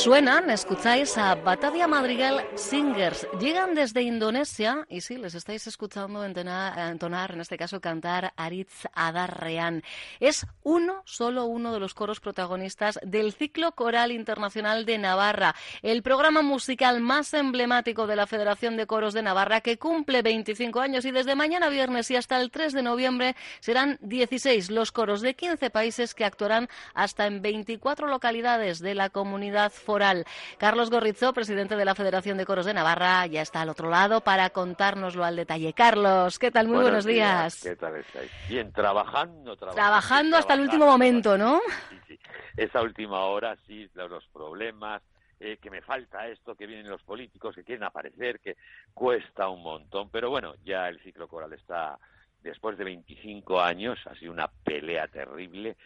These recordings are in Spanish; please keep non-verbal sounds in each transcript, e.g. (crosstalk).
Suenan, escucháis a Batavia Madrigal Singers. Llegan desde Indonesia y sí, les estáis escuchando entonar, en este caso cantar Aritz Adarrean. Es uno, solo uno de los coros protagonistas del ciclo coral internacional de Navarra, el programa musical más emblemático de la Federación de Coros de Navarra que cumple 25 años y desde mañana viernes y hasta el 3 de noviembre serán 16 los coros de 15 países que actuarán hasta en 24 localidades de la comunidad foral. Carlos Gorrizo, presidente de la Federación de Coros de Navarra, ya está al otro lado para contárnoslo al detalle. Carlos, ¿qué tal? Muy buenos, días. ¿Qué tal estáis? Bien, trabajando, trabajando. Trabajando hasta el último momento, ¿no? Sí, sí. Esa última hora, sí, los problemas, eh, que me falta esto, que vienen los políticos, que quieren aparecer, que cuesta un montón. Pero bueno, ya el ciclo coral está, después de 25 años, ha sido una pelea terrible.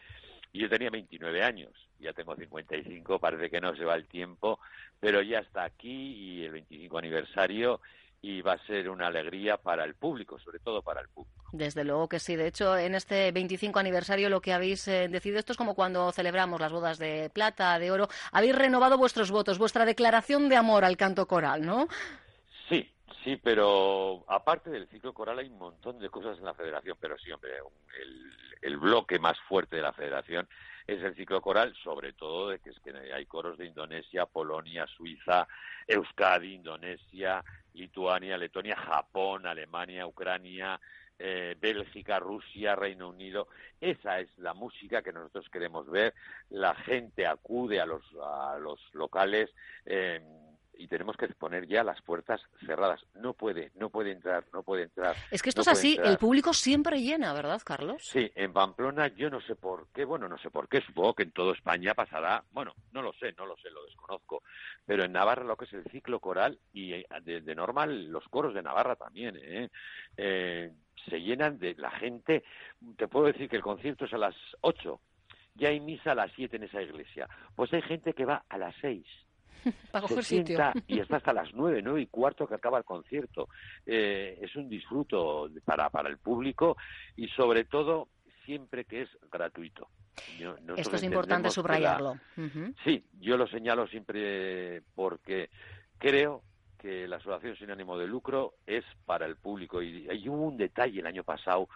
Y yo tenía 29 años, ya tengo 55, parece que no se va el tiempo, pero ya está aquí y el 25 aniversario y va a ser una alegría para el público, sobre todo para el público. Desde luego que sí. De hecho, en este 25 aniversario lo que habéis eh, decidido, esto es como cuando celebramos las bodas de plata, de oro, habéis renovado vuestros votos, vuestra declaración de amor al canto coral, ¿no? Sí, sí, pero aparte del ciclo coral hay un montón de cosas en la federación, pero sí, hombre, el, el bloque más fuerte de la federación es el ciclo coral, sobre todo de que es que hay coros de Indonesia, Polonia, Suiza, Euskadi, Indonesia, Lituania, Letonia, Japón, Alemania, Ucrania, eh, Bélgica, Rusia, Reino Unido. Esa es la música que nosotros queremos ver. La gente acude a los, a los locales. Eh, y tenemos que poner ya las puertas cerradas. No puede, no puede entrar, no puede entrar. Es que esto es así, el público siempre llena, ¿verdad, Carlos? Sí, en Pamplona yo no sé por qué, bueno, no sé por qué, supongo que en toda España pasará, bueno, no lo sé, no lo sé, lo desconozco, pero en Navarra lo que es el ciclo coral y eh, de, normal los coros de Navarra también, ¿eh? ¿eh? se llenan de la gente, te puedo decir que el concierto es a las 8, ya hay misa a las 7 en esa iglesia, pues hay gente que va a las 6 (laughs) se sienta y está hasta (laughs) las nueve, nueve y cuarto que acaba el concierto. Eh, es un disfruto para, para el público y sobre todo siempre que es gratuito. Esto es importante subrayarlo. Sí, yo lo señalo siempre porque creo que la asociación sin ánimo de lucro es para el público. Y, hay hubo un detalle el año pasado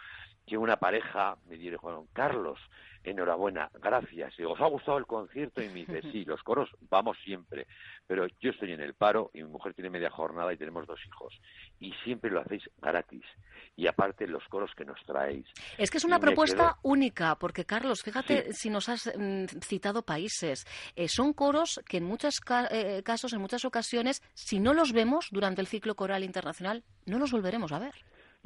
que una pareja me dijo, Carlos, enhorabuena, gracias. Y ¿os ha gustado el concierto? Y me dice, sí, los coros vamos siempre, pero yo estoy en el paro y mi mujer tiene media jornada y tenemos dos hijos. Y siempre lo hacéis gratis. Y aparte los coros que nos traéis. Es que es una propuesta única, porque Carlos, fíjate si nos has mm, citado países. Eh, son coros que en muchos eh, casos, en muchas ocasiones, si no los vemos durante el ciclo coral internacional, no los volveremos a ver.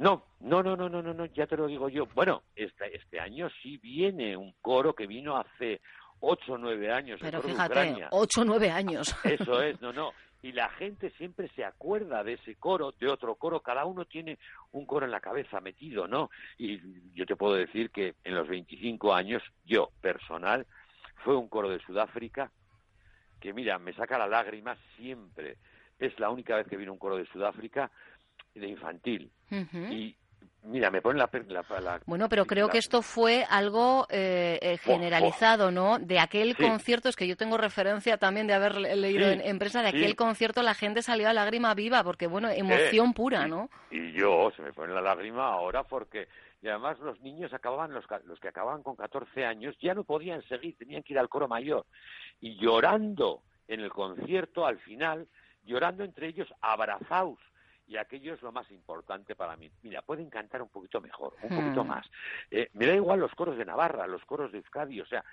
No, no, no, no, no, no, ya te lo digo yo. Bueno, este, este año sí viene un coro que vino hace ocho o nueve años. Pero fíjate, ocho o nueve años. (laughs) Eso es, no, no. Y la gente siempre se acuerda de ese coro, de otro coro. Cada uno tiene un coro en la cabeza metido, ¿no? Y yo te puedo decir que en los 25 años, yo, personal, fue un coro de Sudáfrica que, mira, me saca la lágrima siempre. Es la única vez que vino un coro de Sudáfrica de infantil. Y Mira, me ponen la, la, Bueno, pero creo que esto fue algo eh, eh, generalizado, ¿no? De aquel concierto, es que yo tengo referencia también de haber leído en, empresa, de aquel concierto la gente salió a lágrima viva, porque, bueno, emoción pura, ¿no? Y yo, se me pone la lágrima ahora porque... Y además los niños acababan, los, los que acababan con 14 años, ya no podían seguir, tenían que ir al coro mayor. Y llorando en el concierto, al final, llorando entre ellos, abrazados y aquello es lo más importante para mí. Mira, pueden cantar un poquito mejor, un poquito hmm. más. Eh, me da igual los coros de Navarra, los coros de Euskadi, o sea,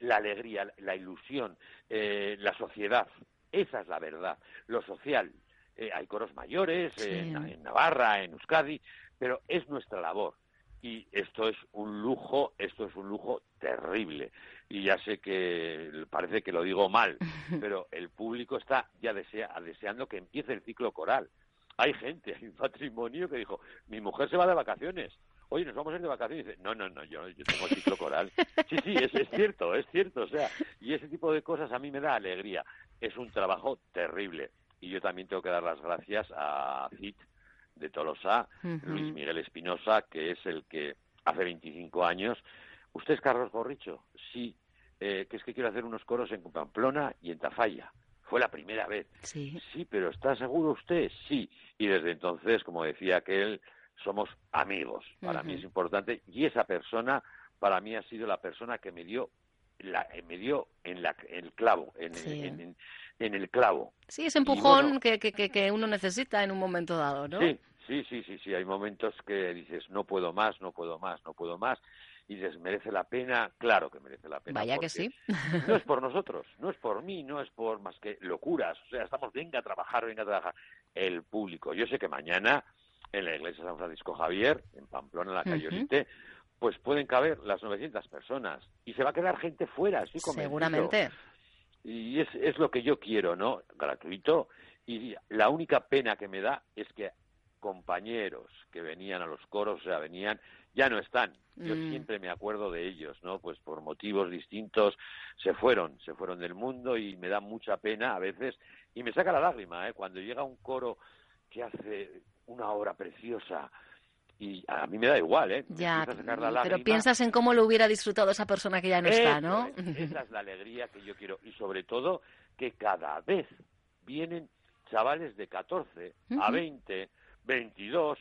la alegría, la ilusión, eh, la sociedad, esa es la verdad. Lo social, eh, hay coros mayores en, Navarra, en Euskadi, pero es nuestra labor. Y esto es un lujo, esto es un lujo terrible. Y ya sé que parece que lo digo mal, (laughs) pero el público está ya deseando que empiece el ciclo coral hay gente, hay un patrimonio que dijo, mi mujer se va de vacaciones. Oye, nos vamos a ir de vacaciones. Y dice, no, no, no, yo, yo tengo ciclo coral. Sí, sí, es, es cierto, es cierto. O sea, y ese tipo de cosas a mí me da alegría. Es un trabajo terrible. Y yo también tengo que dar las gracias a CIT de Tolosa, Luis Miguel Espinosa, que es el que hace 25 años. ¿Usted es Carlos Gorricho? Sí, eh, que es que quiero hacer unos coros en Pamplona y en Tafalla. Fue la primera vez. Sí. Sí, pero ¿está seguro usted? Sí. Y desde entonces, como decía aquel, somos amigos. Para mí es importante. Y esa persona, para mí ha sido la persona que me dio la, me dio en, la, el clavo, en, en, en, el clavo. Sí, ese empujón que, que, que, uno necesita en un momento dado, ¿no? Sí, sí, sí, sí, sí. Hay momentos que dices, no puedo más, no puedo más, no puedo más y les merece la pena, claro que merece la pena. Vaya que sí. (laughs) no es por nosotros, no es por mí, no es por más que locuras. O sea, estamos, venga a trabajar, venga a trabajar. El público. Yo sé que mañana en la iglesia San Francisco Javier, en Pamplona, en la calle pues pueden caber las 900 personas y se va a quedar gente fuera, estoy convencido. Seguramente. Y es, es lo que yo quiero, ¿no? Gratuito. Y la única pena que me da es que compañeros que venían a los coros, o sea, venían ya no están. Yo mm. siempre me acuerdo de ellos, ¿no? Pues por motivos distintos se fueron, se fueron del mundo y me da mucha pena a veces y me saca la lágrima, ¿eh? Cuando llega un coro que hace una obra preciosa y a mí me da igual, ¿eh? ya, pero piensas en cómo lo hubiera disfrutado esa persona que ya no está, ¿no? (laughs) esa es la alegría que yo quiero y sobre todo que cada vez vienen chavales de 14 a 20, 22,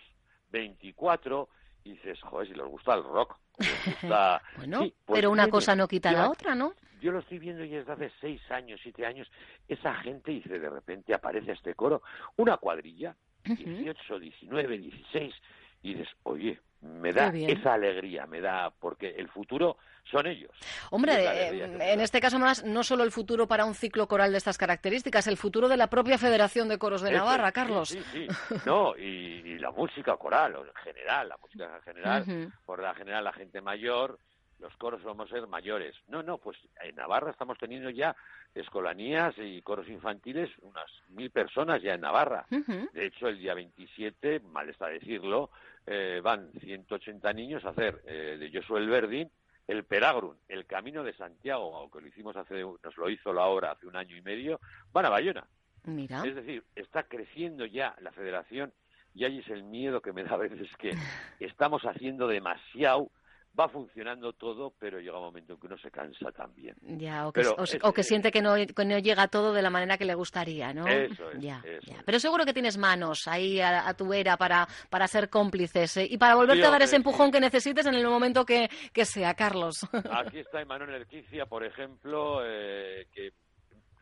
24 y dices, joder, si les gusta el rock. (laughs) bueno, pues pero una cosa no quita la otra, ¿no? Yo lo estoy viendo y desde hace seis años, siete años, esa gente dice, de repente aparece este coro, una cuadrilla, 18, 19, 16, y dices, oye, me da esa alegría, me da, porque el futuro son ellos. Hombre, eh, en este caso más, no solo el futuro para un ciclo coral de estas características, el futuro de la propia Federación de Coros de Navarra, Carlos. Sí, sí, (laughs) No, y, la música coral, en general, la música en general, por la general la gente mayor, los coros vamos a ser mayores. No, no, pues en Navarra estamos teniendo ya escolanías y coros infantiles, unas mil personas ya en Navarra. De hecho, el día 27, mal está decirlo, eh, van 180 niños a hacer eh, de Josué el Verdín el Peragrum, el Camino de Santiago, aunque lo hicimos hace, nos lo hizo la obra hace un año y medio, van a Bayona. Mira. Es decir, está creciendo ya la federación y ahí es el miedo que me da a veces que (laughs) estamos haciendo demasiado va funcionando todo, pero llega un momento en que uno se cansa también. Ya, o que, o, que siente que no, no, llega todo de la manera que le gustaría, ¿no? Eso es, ya, Pero seguro que tienes manos ahí a, tu vera para, para ser cómplices ¿eh? y para volverte a dar ese empujón que necesites en el momento que, que sea, Carlos. (laughs) Aquí está Emanuel Erquicia, por ejemplo, eh, que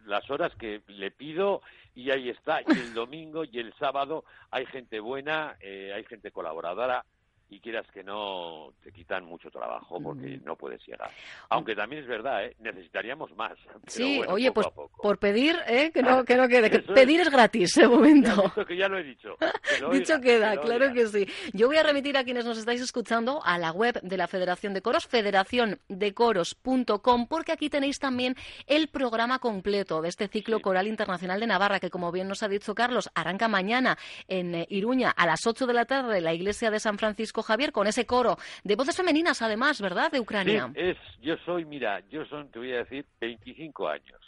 las horas que le pido y ahí está. Y el domingo y el sábado hay gente buena, eh, hay gente colaboradora y quieras que no te quitan mucho trabajo porque no puedes llegar. Aunque también es verdad, ¿eh? necesitaríamos más. (laughs) sí, oye, pues por pedir, ¿eh? que, no, que no (laughs) quede. pedir es gratis, de momento. Que ya lo he dicho. (laughs) dicho queda, claro que sí. Yo voy a remitir a quienes nos estáis escuchando a la web de la Federación de Coros, federaciondecoros.com, porque aquí tenéis también el programa completo de este ciclo coral internacional de Navarra, que como bien nos ha dicho Carlos, arranca mañana en eh, Iruña a las 8 de la tarde en la iglesia de San Francisco Javier, con ese coro de voces femeninas, además, ¿verdad?, de Ucrania. Sí, es, yo soy, mira, yo son, te voy a decir, 25 años.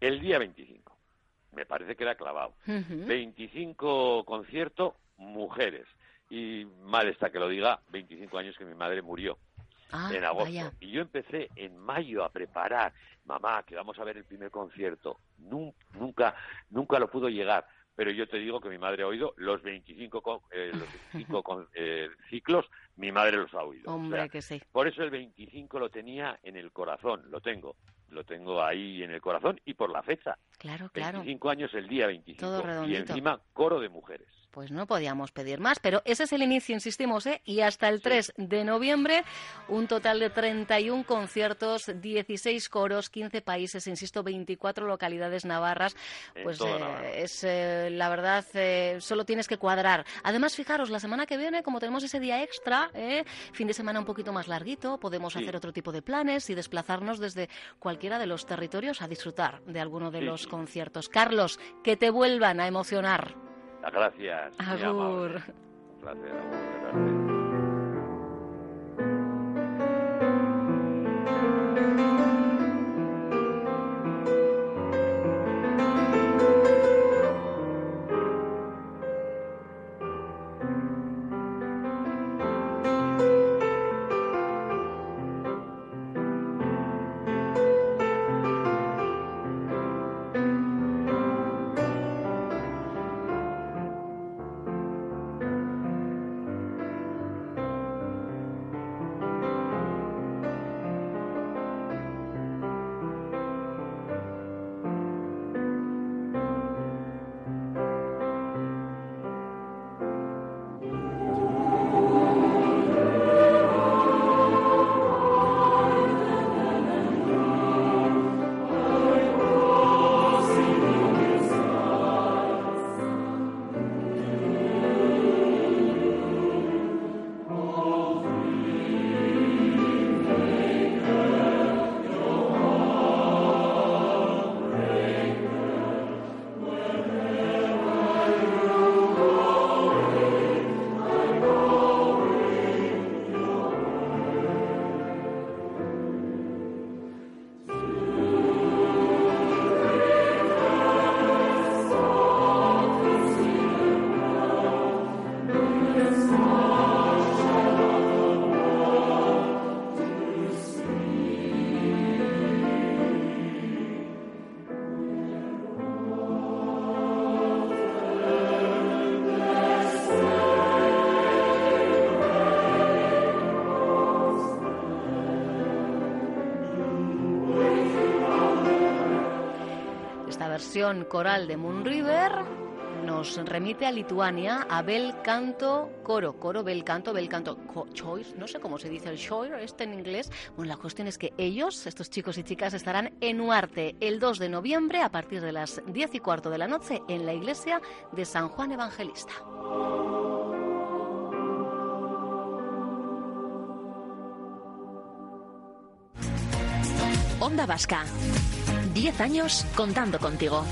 El día 25. Me parece que era clavado. 25 conciertos, mujeres. Y mal está que lo diga, 25 años que mi madre murió. Ah, en agosto. Y yo empecé en mayo a preparar, mamá, que vamos a ver el primer concierto. Nunca, nunca lo pudo llegar pero yo te digo que mi madre ha oído los 25, eh, los 25 eh, ciclos, mi madre los ha oído. Hombre, que sí. Por eso el 25 lo tenía en el corazón, lo tengo, lo tengo ahí en el corazón y por la fecha. Claro, claro. 25 años el día 25. Todo y encima coro de mujeres pues no podíamos pedir más. Pero ese es el inicio, insistimos, ¿eh? y hasta el 3 de noviembre un total de 31 conciertos, 16 coros, 15 países, insisto, 24 localidades navarras. Pues eh, es eh, la verdad, eh, solo tienes que cuadrar. Además, fijaros, la semana que viene, como tenemos ese día extra, fin de semana un poquito más larguito, podemos hacer otro tipo de planes y desplazarnos desde cualquiera de los territorios a disfrutar de alguno de los conciertos. Carlos, que te vuelvan a emocionar. Gracias. Agur. Un coral de Moon River nos remite a Lituania, a Bel Canto Coro, Coro Bel Canto, Bel Canto Choice, no sé cómo se dice el Choir, este en inglés. Bueno, la cuestión es que ellos, estos chicos y chicas, estarán en Uarte el 2 de noviembre a partir de las 10 y cuarto de la noche en la iglesia de San Juan Evangelista. Onda Vasca. 10 años contando contigo.